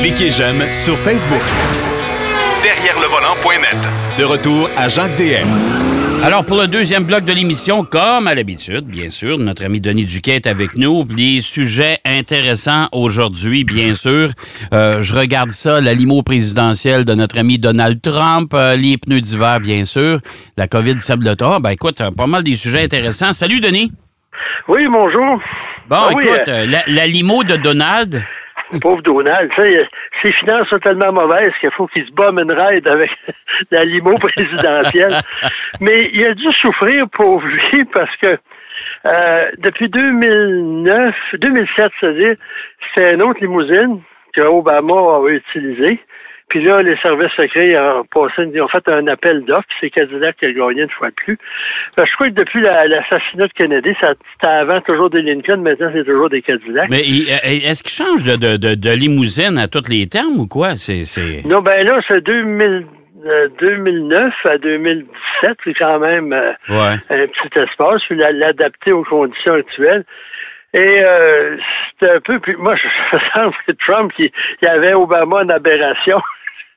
Cliquez j'aime sur Facebook. Derrière le volant.net. De retour à Jacques DM. Alors, pour le deuxième bloc de l'émission, comme à l'habitude, bien sûr, notre ami Denis Duquet est avec nous. Les sujets intéressants aujourd'hui, bien sûr. Euh, je regarde ça, la limo présidentielle de notre ami Donald Trump, euh, les pneus d'hiver, bien sûr, la COVID sable de ben écoute, pas mal des sujets intéressants. Salut, Denis. Oui, bonjour. Bon, Ah écoute, euh, euh, la, la limo de Donald, Pauvre Donald, sais, ses finances sont tellement mauvaises qu'il faut qu'il se bombe une ride avec la limo présidentielle. Mais il a dû souffrir, pauvre lui, parce que euh, depuis 2009, 2007, c'est-à-dire, c'était une autre limousine que Obama avait utilisée. Puis là, les services secrets ont, passé, ils ont fait un appel d'offres, c'est Cadillac qui a gagné une fois de plus. Fait que je crois que depuis la- l'assassinat de Kennedy, c'était avant toujours des Lincoln, maintenant c'est toujours des Cadillacs. mais il- euh, est-ce qu'il change de, de, de, de limousine à tous les termes ou quoi? C'est. Non, ben là, c'est 2000, euh, 2009 à 2017, c'est quand même euh, Ouais. un petit espace, puis la- l'adapter aux conditions actuelles. Et euh, c'était un peu, puis moi, je sens que Trump, il, il avait Obama en aberration.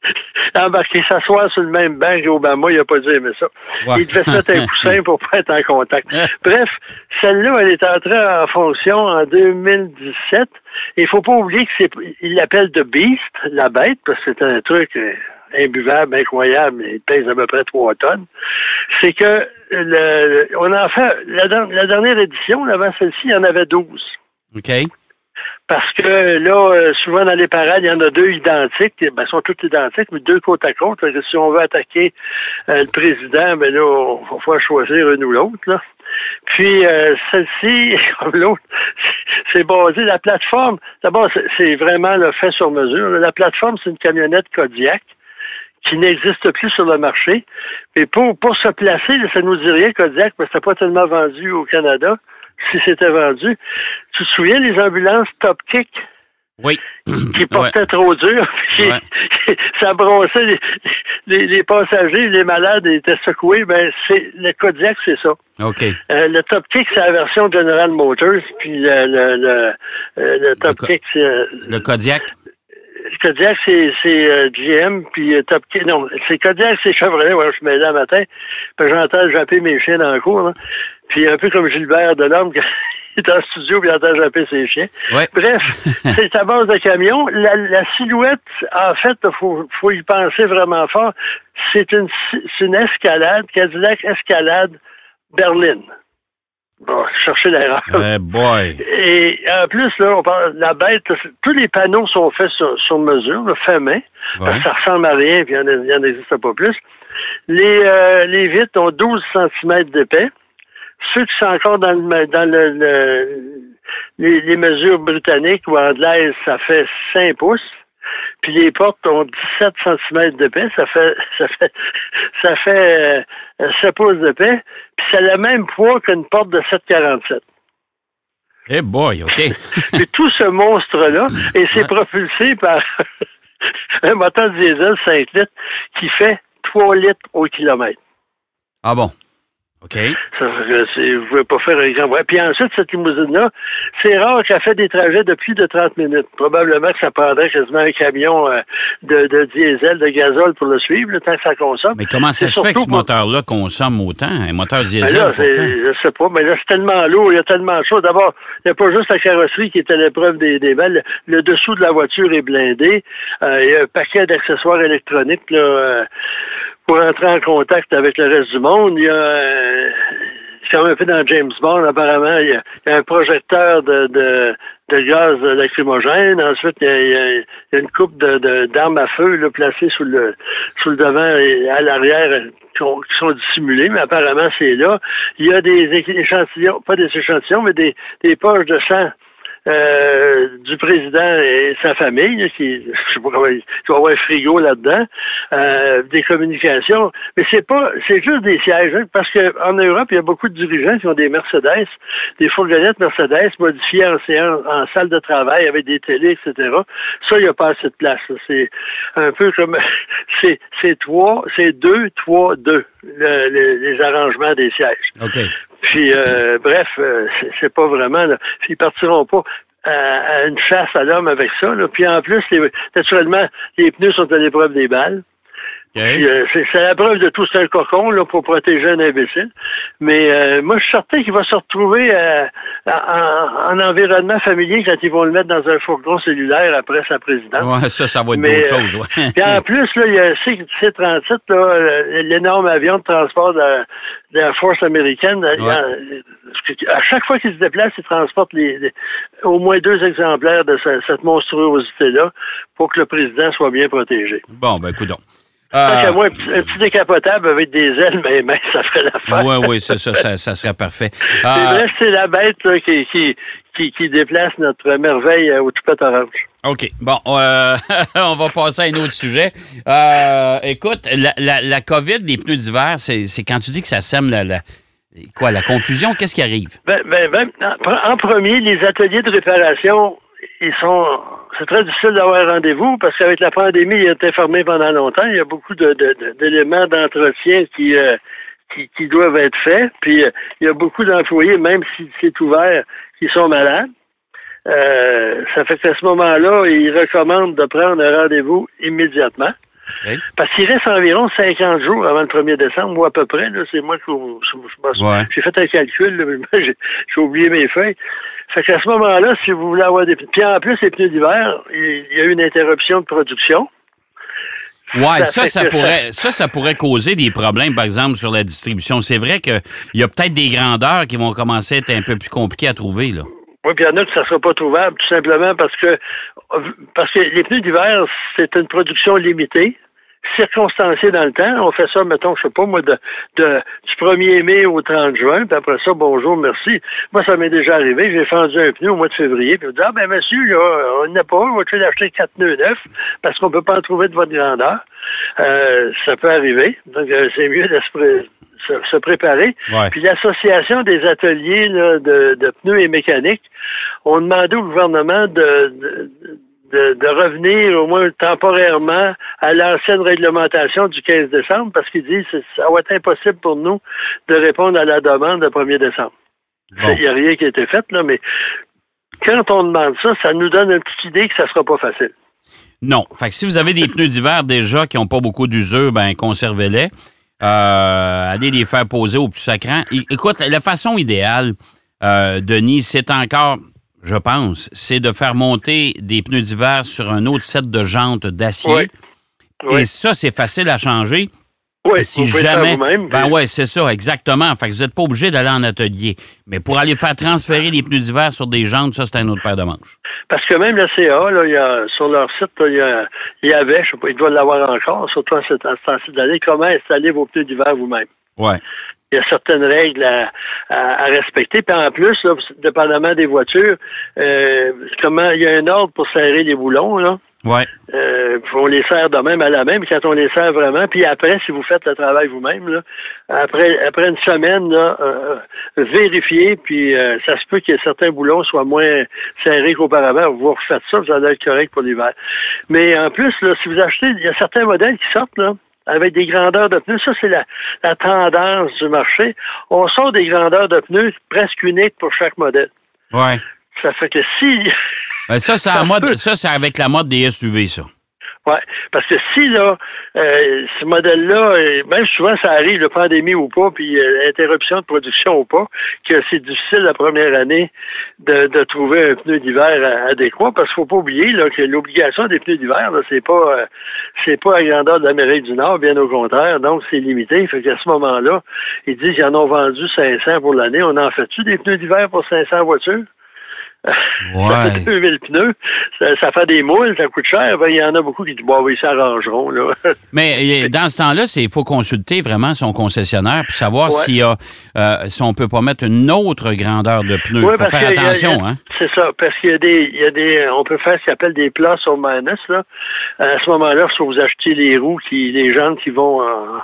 Embarquer s'asseoir sur le même banc qu'Obama, il n'a pas dû aimer ça. Il devait se mettre un coussin pour pas être en contact. Bref, celle-là, elle est entrée en fonction en 2017. Il faut pas oublier que c'est, il l'appelle The Beast, la bête, parce que c'est un truc euh, imbuvable, incroyable, il pèse à peu près 3 tonnes. C'est que le, on a fait, la, la dernière édition, avant celle-ci, il y en avait 12. OK. Parce que là, euh, souvent dans les parades, il y en a deux identiques. Ben, sont toutes identiques, mais deux côte à côte. Que si on veut attaquer euh, le président, ben là, on va choisir une ou l'autre. Puis euh, celle-ci, comme l'autre, c'est basé. La plateforme, d'abord, c'est- c'est vraiment le fait sur mesure. La plateforme, c'est une camionnette Kodiak qui n'existe plus sur le marché. Mais pour, pour se placer, ça nous dit rien, Kodiak, parce que c'était pas tellement vendu au Canada. Si c'était vendu. Tu te souviens les ambulances Top Kick? Oui. qui portaient trop dur, puis Ouais. ça brossait les, les, les passagers, les malades étaient secoués. Ben, c'est le Kodiak, c'est ça. OK. Euh, le Top Kick, c'est la version General Motors, puis le, le, le, euh, le Top Kick, c'est euh, Le Kodiak? Kodiak, c'est c'est, euh, GM, puis euh, Top Kick, non, c'est Kodiak, c'est Chevrolet. Ouais, je me mets là le matin, puis j'entends japper mes chiens dans le cours, là. Puis un peu comme Gilbert Delorme, quand il est en studio, puis il entend japper ses chiens. Ouais. Bref, c'est à base de camion. La, la silhouette, en fait, il faut, faut y penser vraiment fort. C'est une, une escalade, Cadillac Escalade Berlin. Bon, chercher l'erreur. Eh boy. Et en plus, là, on parle la bête, tous les panneaux sont faits sur, sur mesure, là, fait main. Ouais. Parce que ça ressemble à rien, puis il n'y en existe pas plus. Les, euh, les vitres ont 12 cm d'épais. Ceux qui sont encore dans, le, dans le, le- les, les mesures britanniques ou anglaises, ça fait 5 pouces. Puis les portes ont 17 cm d'épais, ça fait ça fait ça fait euh, 7 pouces d'épais. Puis c'est le même poids qu'une porte de 747. Eh boy, OK. Puis tout ce monstre-là, et c'est propulsé par un moteur diesel 5 litres qui fait 3 litres au kilomètre. Ah bon? OK? Ça, ne pouvez pas faire un grand voyage. Puis ensuite, cette limousine-là, c'est rare qu'elle fait des trajets de plus de 30 minutes. Probablement que ça prendrait quasiment un camion euh, de, de diesel, de gazole pour le suivre, le temps que ça consomme. Mais comment ça se fait que ce pour- moteur-là consomme autant? Un moteur Ben diesel, là, pourtant? je sais pas, mais là, c'est tellement lourd, il y a tellement de choses. D'abord, il n'y a pas juste la carrosserie qui est à l'épreuve des, des balles. Le, le dessous de la voiture est blindé. Euh, il y a un paquet d'accessoires électroniques là, euh, pour entrer en contact avec le reste du monde. Il y a euh, c'est comme un peu dans James Bond, apparemment, il y a, il y a un projecteur de, de, de gaz lacrymogène. Ensuite, il y a, il y a- une coupe de, d'armes à feu là, placée sous le, sous le devant et à l'arrière euh, qui, qui sont dissimulées, mais apparemment, c'est là. Il y a des éch- échantillons, pas des échantillons, mais des, des poches de sang euh, du président et sa famille, qui, je sais pas il doit avoir un frigo là-dedans, euh, des communications, mais c'est pas, c'est juste des sièges, hein, parce qu'en Europe, il y a beaucoup de dirigeants qui ont des Mercedes, des fourgonnettes Mercedes modifiées en séance, en salle de travail avec des télés, etc. Ça, il n'y a pas assez de place. C'est un peu comme, c'est, c'est trois, c'est deux, trois, deux, le- le- les arrangements des sièges. OK. Puis, euh, bref, euh, c'est- pas vraiment. Là. Ils partiront pas. à, une chasse à l'homme avec ça. Puis en plus, naturellement, les pneus sont à l'épreuve des balles. Euh, c'est la preuve de tout, c'est un cocon là, pour protéger un imbécile. Mais euh, moi, je suis certain qu'il va se retrouver euh, en, environnement familier quand ils vont le mettre dans un fourgon cellulaire après sa présidence. Ouais, ça, ça va être d'autres choses. Ouais. puis en plus, là, il y a un C-37, l'énorme avion de transport de, la force américaine. à chaque fois qu'il se déplace, il transporte les, au moins deux exemplaires de cette monstruosité-là pour que le président soit bien protégé. Bon, ben, écoute euh, moi, un petit, décapotable avec des ailes, mais, mais ça ferait l'affaire. Oui, oui, ça, ça, ça, serait parfait. C'est euh, vrai, c'est la bête qui, qui, qui, qui, déplace notre merveille au toupette orange. OK. Bon, euh, on va passer à un autre sujet. écoute, la, la, la, COVID, les pneus d'hiver, c'est quand tu dis que ça sème la, la quoi, la confusion, qu'est-ce qui arrive? Ben, ben, ben, en premier, les ateliers de réparation ils sont. C'est très difficile d'avoir un rendez-vous parce qu'avec la pandémie, il a été fermé pendant longtemps. Il y a beaucoup d'éléments d'entretien qui, euh, qui, qui, doivent être faits. Puis euh, il y a beaucoup d'employés, même si c'est ouvert, qui sont malades. Euh, ça fait qu'à ce moment-là, ils recommandent de prendre un rendez-vous immédiatement. Parce qu'il reste environ 50 jours avant le 1er décembre, ou à peu près. C'est moi qui j'ai fait un calcul, j'ai oublié mes feuilles. Fait qu'à ce moment-là, si vous voulez avoir des Puis en plus, les pneus d'hiver, il y a eu une interruption de production. Ouais, ça, ça, pourrait, ça, ça pourrait causer des problèmes, par exemple, sur la distribution. C'est vrai qu'il y a peut-être des grandeurs qui vont commencer à être un peu plus compliquées à trouver, là. Oui, puis il y en a que ça ne sera pas trouvable, tout simplement parce que parce que les pneus d'hiver, c'est une production limitée circonstancié dans le temps. On fait ça, mettons, je sais pas, moi, de, de, du 1er mai au 30 juin, puis après ça, bonjour, merci. Moi, ça m'est déjà arrivé, j'ai fendu un pneu au mois de février, puis on dit, ah ben monsieur, là, on n'a pas, on va l'acheter quatre pneus neufs, parce qu'on peut pas en trouver de votre grandeur. Euh, ça peut arriver. Donc, euh, c'est mieux de se, préparer. Puis l'association des ateliers de, de, pneus et mécaniques ont demandé au gouvernement de de, revenir au moins temporairement à l'ancienne réglementation du 15 décembre parce qu'ils disent que ça va être impossible pour nous de répondre à la demande le 1er décembre. Il n'y a rien qui a été fait, là, mais quand on demande ça, ça nous donne une petite idée que ça ne sera pas facile. Non. Fait que si vous avez des pneus d'hiver déjà qui n'ont pas beaucoup d'usure, ben conservez-les. Euh, allez les faire poser au plus sacrant. Écoute, la façon idéale, euh, Denis, c'est encore je pense, c'est de faire monter des pneus d'hiver sur un autre set de jantes d'acier. Et ça, c'est facile à changer. Oui, si jamais. Ben ouais, c'est ça, exactement. Fait que vous n'êtes pas obligé d'aller en atelier. Mais pour aller faire transférer les pneus d'hiver sur des jantes, ça, c'est un autre paire de manches. Parce que même la CA, là, y a, sur leur site, il, y avait, je sais pas, ils doivent l'avoir encore, surtout à cette site d'année, comment installer vos pneus d'hiver vous-même? Ouais il y a certaines règles à, respecter. Puis en plus, là, dépendamment des voitures, euh, comment il y a un ordre pour serrer les boulons, là. Ouais. Euh, on les serre de même à la même quand on les serre vraiment. Puis après, si vous faites le travail vous-même, après après une semaine, là, euh, vérifiez. Puis euh, ça se peut que certains boulons soient moins serrés qu'auparavant. Vous refaites ça, vous allez être correct pour l'hiver. Mais en plus, là, si vous achetez, il y a certains modèles qui sortent là avec des grandeurs de pneus. Ça, c'est la, tendance du marché. On sort des grandeurs de pneus presque uniques pour chaque modèle. Ouais. Ça fait que si. Ben, ça, c'est ça, c'est avec la mode des SUV, ça. Oui, parce que si là, euh, ce modèle-là, euh, même souvent ça arrive, la pandémie ou pas, puis euh, interruption de production ou pas, que c'est difficile la première année de, de trouver un pneu d'hiver adéquat, parce qu'il faut pas oublier là, que l'obligation des pneus d'hiver, là, c'est pas euh, c'est pas à grandeur de l'Amérique du Nord, bien au contraire, donc c'est limité. Fait qu'à ce moment-là, ils disent qu'ils en ont vendu 500 pour l'année. On en fait-tu des pneus d'hiver pour 500 voitures? Ouais. ça fait 2000 pneus, ça, fait des moules, ça coûte cher. Ben, il y en a beaucoup qui disent, bon, oui, ils s'arrangeront. Mais dans ce temps-là, il faut consulter vraiment son concessionnaire pour savoir s'il y a, euh, si on peut pas mettre une autre grandeur de pneus. Il faut faire attention. hein? C'est ça, parce qu'il y a des, il y a des, on peut faire ce qu'on appelle des plats sur minus. Là. À ce moment-là, faut vous acheter les roues, qui, les jantes qui vont en,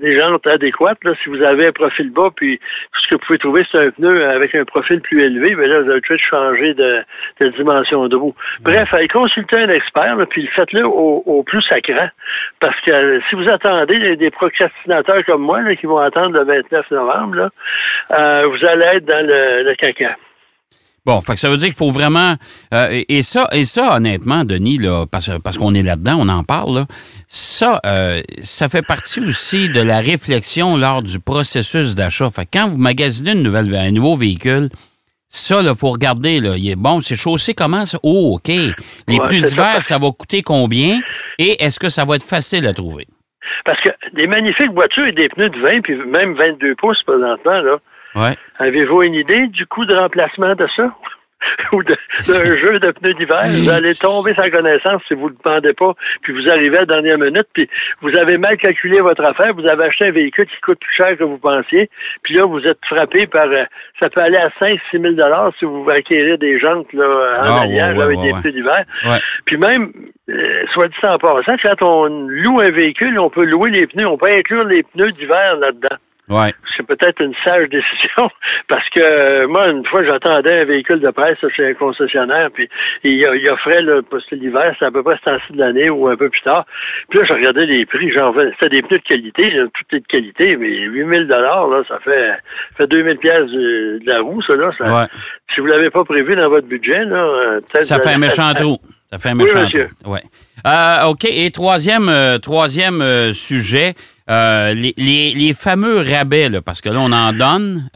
des jantes adéquates. Là. Si vous avez un profil bas, puis ce que vous pouvez trouver, c'est un pneu avec un profil plus élevé, mais là, de changer de, dimension de roue. Bref, allez consulter un expert, puis faites-le au, plus sacré. Parce que euh, si vous attendez des, procrastinateurs comme moi, qui vont attendre le 29 novembre, là, euh, vous allez être dans le, le caca. Bon, fait que ça veut dire qu'il faut vraiment euh, et ça et ça honnêtement, Denis là, parce, parce qu'on est là-dedans, on en parle là, ça euh, ça fait partie aussi de la réflexion lors du processus d'achat. Fait que quand vous magasinez une nouvelle un nouveau véhicule, ça là, faut regarder là, il est bon, c'est chaussé comment ça? Oh, OK. Les pneus d'hiver, ça va coûter combien? Et est-ce que ça va être facile à trouver? Parce que des magnifiques voitures et des pneus de 20 puis même 22 pouces présentement là, Ouais. Avez-vous une idée du coût de remplacement de ça? ou d'un jeu de pneus d'hiver. Vous allez tomber sans connaissance si vous ne le demandez pas, puis vous arrivez à la dernière minute, puis vous avez mal calculé votre affaire, vous avez acheté un véhicule qui coûte plus cher que vous pensiez, puis là, vous êtes frappé par... Euh, ça peut aller à 5 6 000 si vous acquérez des jantes là, en Ah, alliage ouais, ouais, avec ouais, des pneus d'hiver. Puis même, euh, soit dit en passant, quand on loue un véhicule, on peut louer les pneus, on peut inclure les pneus d'hiver là-dedans Ouais. c'est peut-être une sage décision parce que euh, moi, une fois, j'attendais un véhicule de presse chez un concessionnaire, puis il, il offrait, que l'hiver, c'est à peu près ce temps-ci de l'année ou un peu plus tard. Puis là, je regardais les prix, genre, c'était des pneus de qualité, tout est de qualité, mais 8000 dollars, là, ça fait, ça fait 2000 pièces de, de la roue, ça, là. Ça, Ouais. Si vous l'avez pas prévu dans votre budget, là, euh, peut-être... Ça fait un méchant trou. Ça fait un méchant trou. Ouais. Euh, OK. Et troisième, euh, troisième euh, sujet, les, les, fameux rabais, parce que là, on en donne.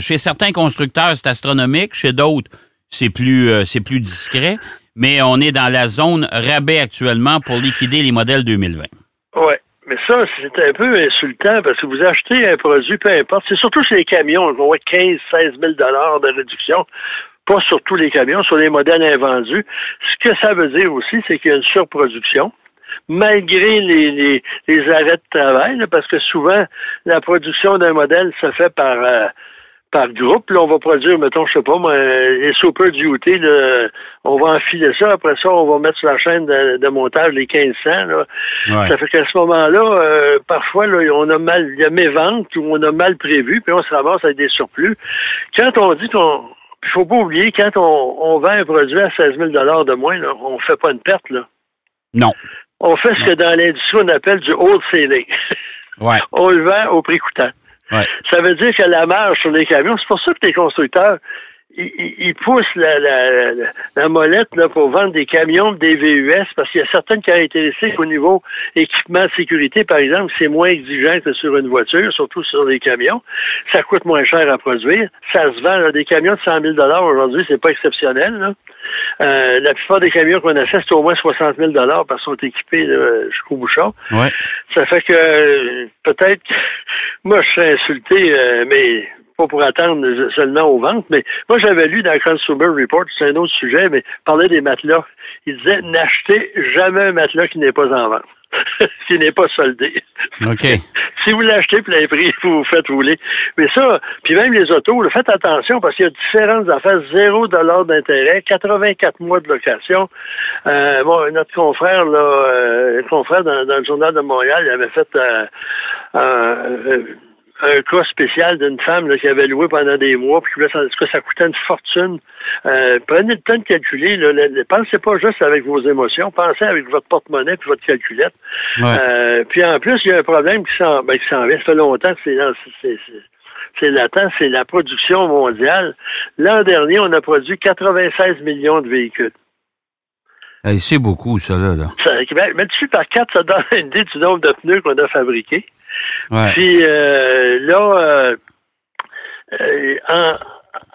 Chez certains constructeurs, c'est astronomique. Chez d'autres, c'est plus, c'est plus discret. Mais on est dans la zone rabais actuellement pour liquider les modèles 2020. Oui. Mais ça, c'est un peu insultant parce que vous achetez un produit, peu importe. C'est surtout chez les camions. On voit 15, 16 000 de réduction. Pas sur tous les camions, sur les modèles invendus. Ce que ça veut dire aussi, c'est qu'il y a une surproduction. Malgré les, les, les arrêts de travail, là, parce que souvent, la production d'un modèle se fait par, euh, par groupe. Là, on va produire, mettons, je sais pas, moi, les Super Duty, là, on va enfiler ça. Après ça, on va mettre sur la chaîne de, de montage les 1500. Là. Ouais. Ça fait qu'à ce moment-là, euh, parfois, là, on a mal, il y a méventes ou on a mal prévu, puis on se ramasse avec des surplus. Quand on dit qu'on, il faut pas oublier, quand on, on vend un produit à 16 000 de moins, là, on fait pas une perte, là. Non. On fait ce que dans l'industrie, on appelle du wholesaling. Ouais. on le vend au prix coûtant. Ouais. Ça veut dire que la marge sur les camions, c'est pour ça que les constructeurs, ils, poussent la, la, la, la molette là, pour vendre des camions, des VUS, parce qu'il y a certaines caractéristiques au niveau équipement de sécurité, par exemple, c'est moins exigeant que sur une voiture, surtout sur les camions. Ça coûte moins cher à produire. Ça se vend, là, des camions de 100 000 aujourd'hui, c'est pas exceptionnel. Là. Euh, la plupart des camions qu'on achète, c'est au moins 60 000 parce qu'ils sont équipés jusqu'au bouchon. Ouais. Ça fait que euh, peut-être moi je serais insulté, euh, mais pas pour attendre seulement aux ventes, mais moi j'avais lu dans le Consumer Report, c'est un autre sujet, mais parlait des matelas. Il disait n'achetez jamais un matelas qui n'est pas en vente. qui n'est pas soldé. OK. Si vous l'achetez plein prix, vous vous faites rouler. Mais ça, puis même les autos, là, faites attention parce qu'il y a différentes affaires. Zéro dollar d'intérêt, 84 mois de location. Euh, bon, notre confrère, là, euh, confrère dans, dans le journal de Montréal, il avait fait euh, euh, un cas spécial d'une femme là, qui avait loué pendant des mois, puis là, ça, ça coûtait une fortune. Euh, prenez le temps de calculer. Là, pensez pas juste avec vos émotions, pensez avec votre porte-monnaie puis votre calculette. Ouais. Euh, puis en plus, il y a un problème qui s'en ben, qui s'en vient. Ça fait longtemps que c'est c'est- c'est- c'est latent, c'est la production mondiale. L'an dernier, on a produit 96 millions de véhicules. Hey, c'est beaucoup, ça, là. là. Ça, ben, mais dessus par quatre, ça donne une idée du nombre de pneus qu'on a fabriqués. Puis euh, là, euh, euh,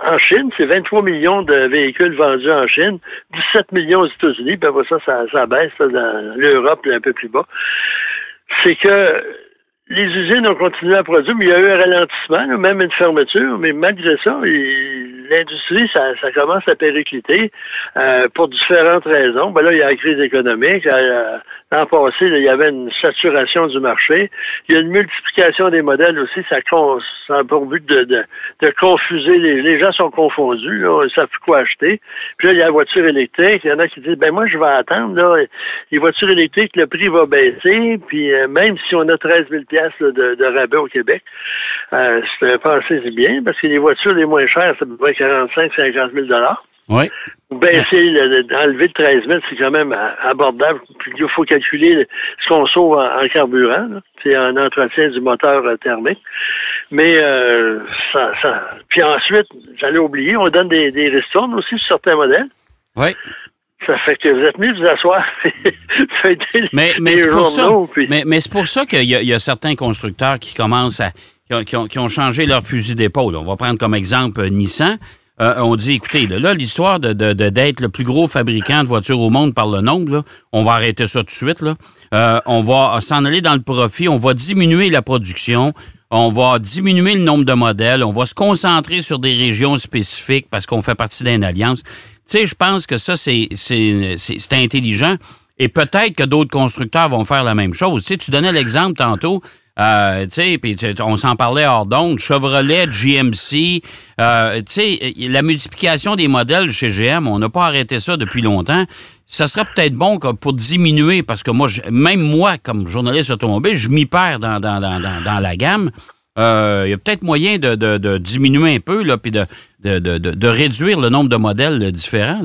en, Chine, c'est 23 millions de véhicules vendus en Chine, 17 millions aux États-Unis, puis après ça, ça, baisse dans l'Europe, un peu plus bas. C'est que les usines ont continué à produire, mais il y a eu un ralentissement, même une fermeture, mais malgré ça, l'industrie, ça, commence à péricliter pour différentes raisons. Ben là, il y a la crise économique. Euh, L'an passé, là, il y avait une saturation du marché. Il y a une multiplication des modèles aussi. Ça, ça a pour but de, de, de confuser. Les, les gens sont confondus. Là, ils savent plus quoi acheter. Puis là, il y a la voiture électrique. Il y en a qui disent, ben moi, je vais attendre. Là, les voitures électriques, le prix va baisser. Puis euh, même si on a 13 000 piastres, là, de, de rabais au Québec, euh, c'est pensez-y bien, parce que les voitures les moins chères, c'est à peu près 45 50 000 Oui. Baisser, le, enlever le 13 mètres, c'est quand même abordable. il faut calculer ce qu'on sauve en, carburant. C'est un entretien du moteur thermique. Mais euh, ça, ça, Puis ensuite, j'allais oublier, on donne des, des ristournes aussi sur certains modèles. Oui. Ça fait que vous êtes mis vous asseoir. mais mais c'est pour, ça, mais, mais pour ça qu'il y, y, a certains constructeurs qui commencent à. Qui ont, qui ont, changé leur fusil d'épaule. On va prendre comme exemple euh, Nissan. Euh, on dit, écoutez, là, l'histoire de, d'être le plus gros fabricant de voitures au monde par le nombre, on va arrêter ça tout de suite. Là. Euh, on va s'en aller dans le profit, on va diminuer la production, on va diminuer le nombre de modèles, on va se concentrer sur des régions spécifiques parce qu'on fait partie d'une alliance. Tu sais, je pense que ça, c'est, c'est, intelligent. Et peut-être que d'autres constructeurs vont faire la même chose. Tu sais, tu donnais l'exemple tantôt. Euh, puis on s'en parlait hors d'onde. Chevrolet, GMC, euh, la multiplication des modèles chez GM, on n'a pas arrêté ça depuis longtemps. Ça serait peut-être bon pour diminuer, parce que moi, même moi, comme journaliste automobile, je m'y perds dans, la gamme. Euh, il y a peut-être moyen de, diminuer un peu, puis de, de, réduire le nombre de modèles différents.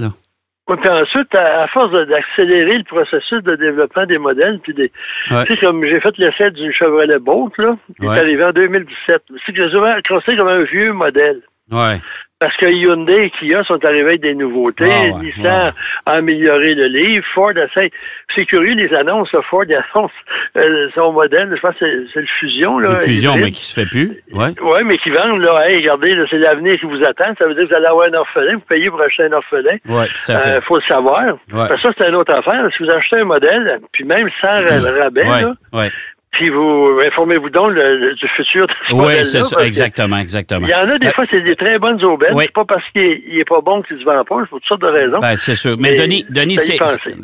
Oui, puis ensuite, à, force d'accélérer le processus de développement des modèles, puis des. Tu sais, comme j'ai fait l'essai du Chevrolet Bolt, là, qui est arrivé en 2017. C'est que j'ai considéré comme un vieux modèle. Ouais. Parce que Hyundai et Kia sont arrivés avec des nouveautés. Ah Nissan a amélioré le livre. Ford essaie. C'est curieux, les annonces. Ford annonce euh, son modèle. Je pense que c'est le Fusion. Là, le Fusion, mais qui se fait plus. Oui, ouais, mais qui vendent. Là, hey, regardez, c'est l'avenir qui vous attend. Ça veut dire que vous allez avoir un orphelin. Vous payez pour acheter un orphelin. Oui, tout à fait. Il euh, faut le savoir. Ça, c'est une autre affaire. Si vous achetez un modèle, puis même sans rabais, là, puis vous informez-vous donc du futur de ce Oui, c'est ça, exactement, exactement. Il y en a des fois, c'est des très bonnes aubaines. C'est pas parce qu'il n'est pas bon qu'il se vend pas, pour toutes sortes de raisons. Ben, c'est sûr. Mais, Denis, Denis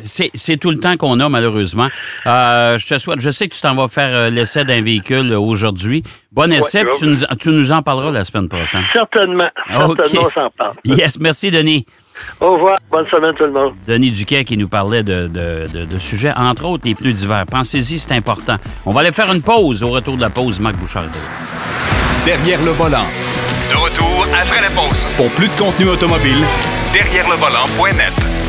c'est tout le temps qu'on a, malheureusement. Euh, je te souhaite, je sais que tu t'en vas faire euh, l'essai d'un véhicule aujourd'hui. Bon essai, tu, nous, tu nous en parleras la semaine prochaine. Certainement. Certainement, on s'en parle. Yes, merci, Denis. Au revoir. Bonne semaine, tout le monde. Denis Duquet qui nous parlait de, sujets, entre autres, les plus divers. Pensez-y, c'est important. On va aller faire une pause. Au retour de la pause, Marc Bouchard. Derrière le volant. De retour après la pause. Pour plus de contenu automobile, derrière le volant.net.